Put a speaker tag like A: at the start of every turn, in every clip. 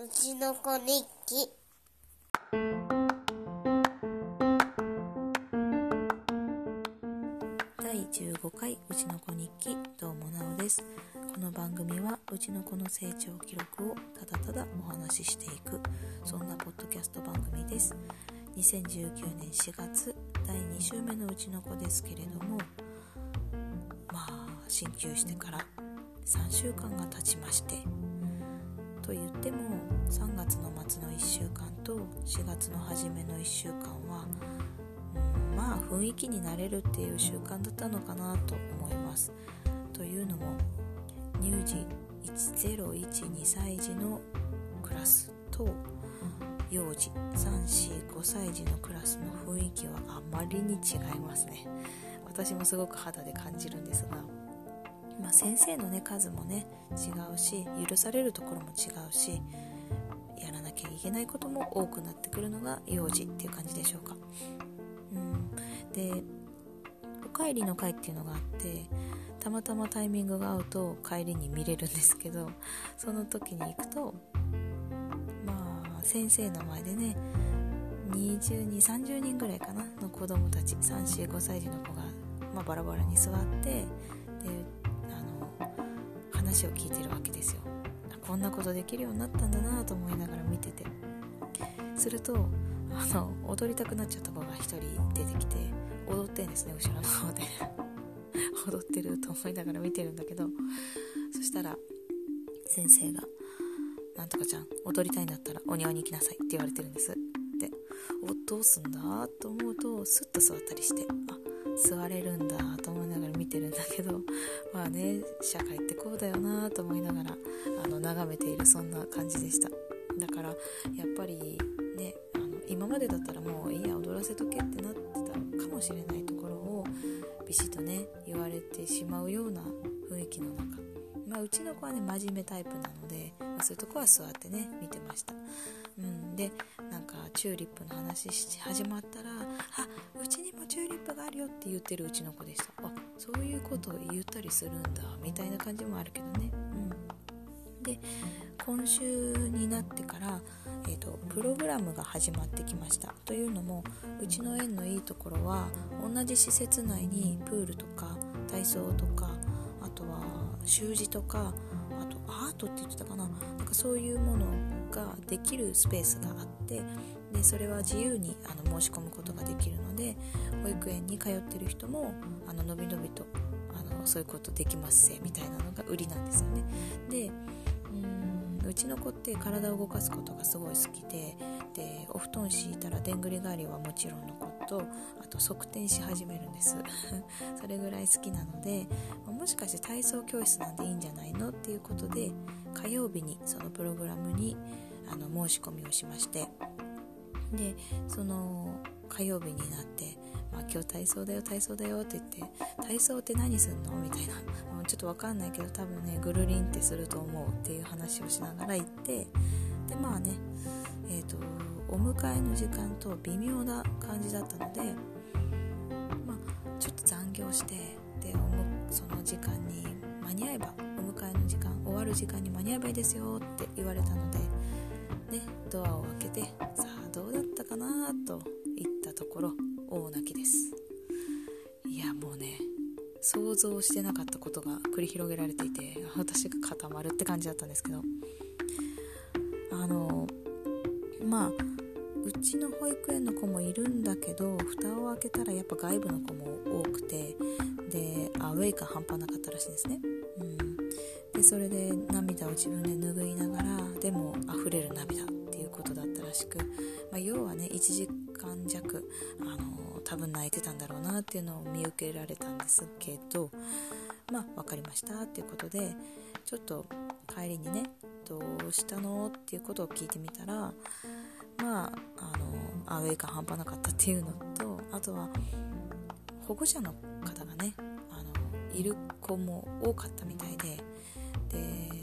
A: うちの子日記。
B: 第15回うちの子日記どうもなおです。この番組はうちの子の成長記録をただただお話ししていくそんなポッドキャスト番組です。2019年4月第2週目のうちの子ですけれどもまあ進級してから3週間が経ちましてと言っても3月の末の1週間と4月の初めの1週間は、うん、まあ雰囲気になれるっていう習慣だったのかなと思います。というのも乳児1012歳児のクラスと幼児345歳児のクラスの雰囲気はあまりに違いますね。私もすごく肌で感じるんですが。まあ、先生の、ね、数もね違うし許されるところも違うしやらなきゃいけないことも多くなってくるのが幼児っていう感じでしょうか。うん、でお帰りの会っていうのがあってたまたまタイミングが合うと帰りに見れるんですけどその時に行くとまあ先生の前でね2030人ぐらいかなの子供たち345歳児の子が、まあ、バラバラに座ってで話を聞いてるわけですよ。こんなことできるようになったんだなと思いながら見てて。するとあの踊りたくなっちゃった子が1人出てきて踊ってんですね後ろの方で。踊ってると思いながら見てるんだけど。そしたら先生が「なんとかちゃん踊りたいんだったらお庭に行きなさい」って言われてるんです。でおどうすんだと思うとスッと座ったりしてあ座れるんだと思いながら見てるんだけど まあね社会ってこうだよなと思いながらあの眺めているそんな感じでした。だからやっぱりねあの今までだったらもういいや踊らせとけってなってたかもしれないところをビシッとね言われてしまうような雰囲気の中。まあ、うちの子はね真面目タイプなので、まあ、そういうとこは座ってね見てました、うん、でなんかチューリップの話し始まったら「あうちにもチューリップがあるよ」って言ってるうちの子でしたあそういうことを言ったりするんだみたいな感じもあるけどね。うん。で今週になってから、えーと、プログラムが始まってきました。というのもうちの園のいいところは同じ施設内にプールとか体操とかあとは習字とかあとアートって言ってたかななんかそういうものができるスペースがあってでそれは自由にあの申し込むことができるので保育園に通ってる人もあののびのびとあのそういうことできますせみたいなのが売りなんですよね。でうちの子って体を動かすことがすごい好きででお布団敷いたらでんぐり返りはもちろんのこととあと側転し始めるんです。それぐらい好きなのでもしかして体操教室なんでいいんじゃないのっていうことで火曜日にそのプログラムにあの申し込みをしまして。でその火曜日になってまあ、今日体操だよ体操だよって言って体操って何すんのみたいな。ちょっとわかんないけど多分ねぐるりんってすると思うっていう話をしながら行ってでまあねえっ、ー、とお迎えの時間と微妙な感じだったのでまあちょっと残業してでその時間に間に合えばお迎えの時間終わる時間に間に合えばいいですよって言われたのでねドアを開けてさあどうだったかなと言ったところ大泣きです。いやもうね想像してなかったことが繰り広げられていて私が固まるって感じだったんですけど。あのまあうちの保育園の子もいるんだけど蓋を開けたらやっぱ外部の子も多くてでアウェイ感半端なかったらしいんですね、うん、でそれで涙を自分で拭いながらでも溢れる涙っていうことだったらしく、まあ、要はね1時間弱あの多分泣いてたんだろうなっていうのを見受けられたんですけどまあ分かりましたっていうことでちょっと帰りにねどうしたのっていうことを聞いてみたらまあのアウェイ感半端なかったっていうのとあとは保護者の方がねあのいる子も多かったみたいでで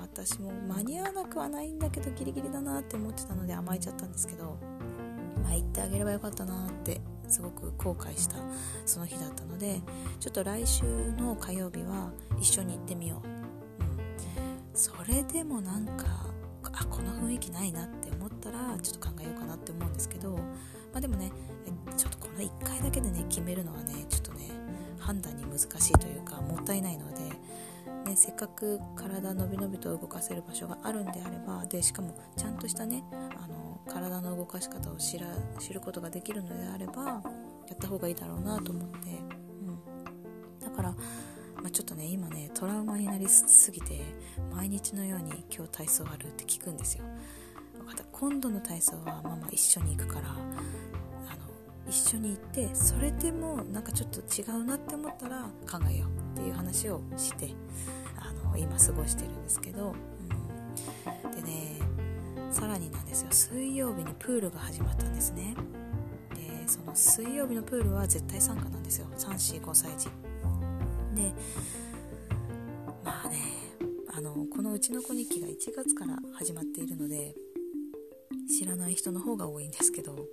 B: 私も間に合わなくはないんだけどギリギリだなって思ってたので甘えちゃったんですけどまあ行ってあげればよかったなってすごく後悔したその日だったのでちょっと来週の火曜日は一緒に行ってみよう、うん、それでもなんかあこの雰囲気ないなってったらちょっと考えようかなって思うんですけど、まあ、でもねちょっとこの1回だけでね決めるのはねちょっとね判断に難しいというかもったいないので、ね、せっかく体のびのびと動かせる場所があるんであればでしかもちゃんとしたねあの体の動かし方を知ら知ることができるのであればやった方がいいだろうなと思って、うん、だから、まあ、ちょっとね今ねトラウマになりすぎて毎日のように今日体操あるって聞くんですよ。今度の体操はママ一緒に行くからあの一緒に行ってそれでもなんかちょっと違うなって思ったら考えようっていう話をしてあの今過ごしてるんですけど、うん、でねさらになんですよ。水曜日にプールが始まったんですね。でその水曜日のプールは絶対参加なんですよ。345歳児。でまあねあのこのうちの子日記が1月から始まっているので知らない人の方が多いんですけど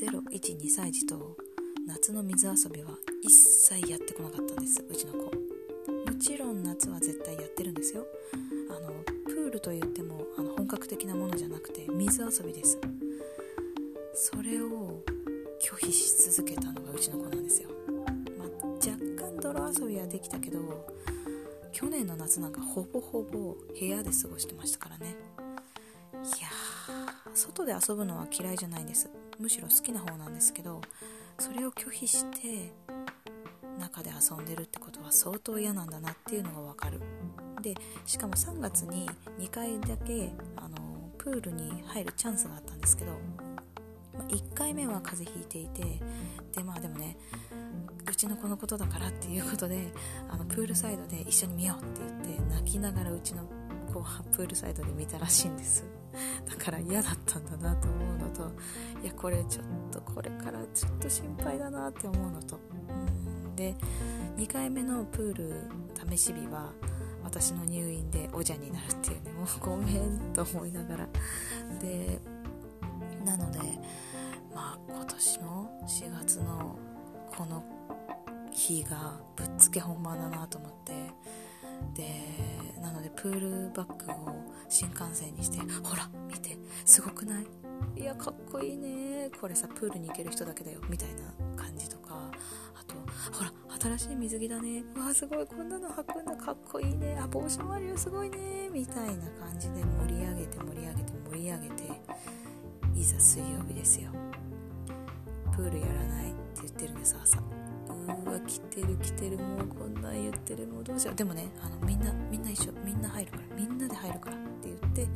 B: 012歳児と夏の水遊びは一切やってこなかったんですうちの子。もちろん夏は絶対やってるんですよ。あのプールといってもあの本格的なものじゃなくて水遊びです。それを拒否し続けたのがうちの子なんですよ、まあ、若干泥遊びはできたけど去年の夏なんかほぼほぼ部屋で過ごしてましたからね。外で遊ぶのは嫌いじゃないんです。むしろ好きな方なんですけどそれを拒否して中で遊んでるってことは相当嫌なんだなっていうのが分かる。でしかも3月に2回だけあのプールに入るチャンスがあったんですけど、1回目は風邪ひいていてでまあでもねうちの子のことだからっていうことであのプールサイドで一緒に見ようって言って泣きながらうちの子はプールサイドで見たらしいんです。だから嫌だったんだなと思うのといやこれちょっとこれからちょっと心配だなって思うのと。うん。で2回目のプール試し日は私の入院でおじゃになるっていうね もうごめんと思いながら。でなのでまあ今年の4月のこの日がぶっつけ本番だなと思って。でなのでプールバッグを新幹線にしてほら見て。すごくない？いやかっこいいね。これさプールに行ける人だけだよ。みたいな感じとか。あとほら新しい水着だね。わあすごい。こんなの履くんだかっこいいね。あ帽子もあるよ。すごいね。みたいな感じで盛り上げて盛り上げて盛り上げて。いざ水曜日ですよ。プールやらないって言ってるんです朝。うわ来てる来てる。もうこんなん言ってる。もうどうしよう。でもねあのみんなみんな一緒。入るからみんなで入るからって言って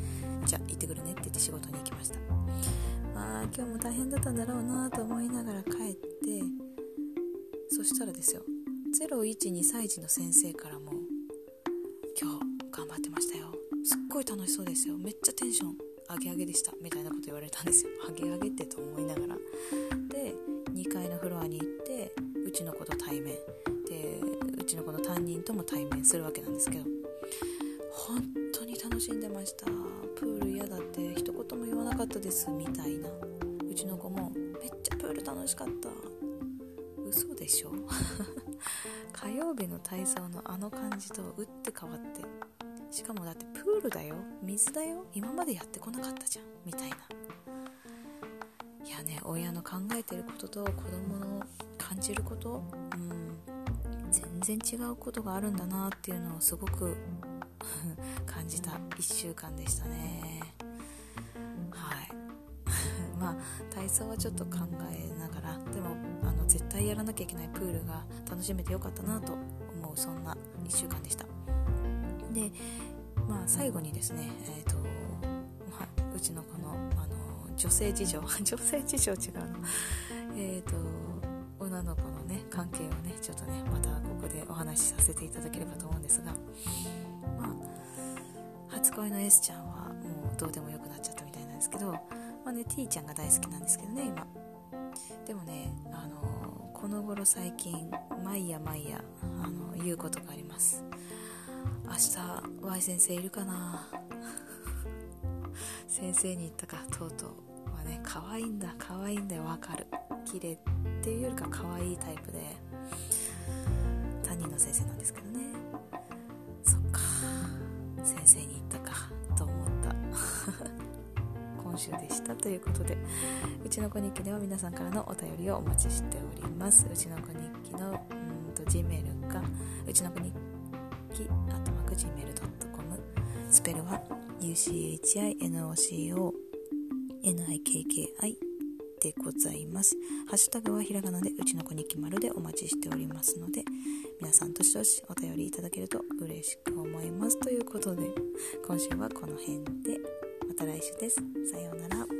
B: じゃあ行ってくるねって言って仕事に行きました。まあ今日も大変だったんだろうなと思いながら帰ってそしたらですよ012歳児の先生からも「今日頑張ってましたよ。すっごい楽しそうですよ。めっちゃテンション上げ上げでした」みたいなこと言われたんですよ。上げ上げってと思いながら。で2階のフロアに行ってうちの子と対面。でうちの子の担任とも対面するわけなんですけど本当に楽しんでました。プール嫌だって一言も言わなかったですみたいな。うちの子もめっちゃプール楽しかった。嘘でしょ。火曜日の体操のあの感じと打って変わって。しかもだってプールだよ。水だよ。今までやってこなかったじゃん。みたいな。いやね親の考えてることと子供の感じること、うん、全然違うことがあるんだなっていうのをすごく感じた1週間でしたね。はい。まあ体操はちょっと考えながらでもあの絶対やらなきゃいけないプールが楽しめてよかったなと思うそんな1週間でした。でまあ最後にですねえっ、ー、と、まあ、うちのこのあの女性事情 女性事情違うのえっ、と女の子のね関係をねちょっとねまたここでお話しさせていただければと思うんですがまあ初恋の S ちゃんはもうどうでもよくなっちゃったみたいなんですけどまあね T ちゃんが大好きなんですけどね今。でもねあのこの頃最近毎夜毎夜あの言うことがあります。明日 Y 先生いるかな？先生に言ったかとうとう。はね可愛いんだ可愛いんだよわかる。綺麗っていうよりか可愛いタイプで担任の先生先生に言ったかと思った。今週でしたということでうちの子日記では皆さんからのお便りをお待ちしております。うちの子日記のうんと Gmail かうちの子日記あとマク Gmail.com スペルは UCHINOCONIKKI でございます。ハッシュタグはひらがなでうちの子に決まるでお待ちしておりますので、皆さんどしどしお便りいただけると嬉しく思います。ということで、今週はこの辺で、また来週です。さようなら。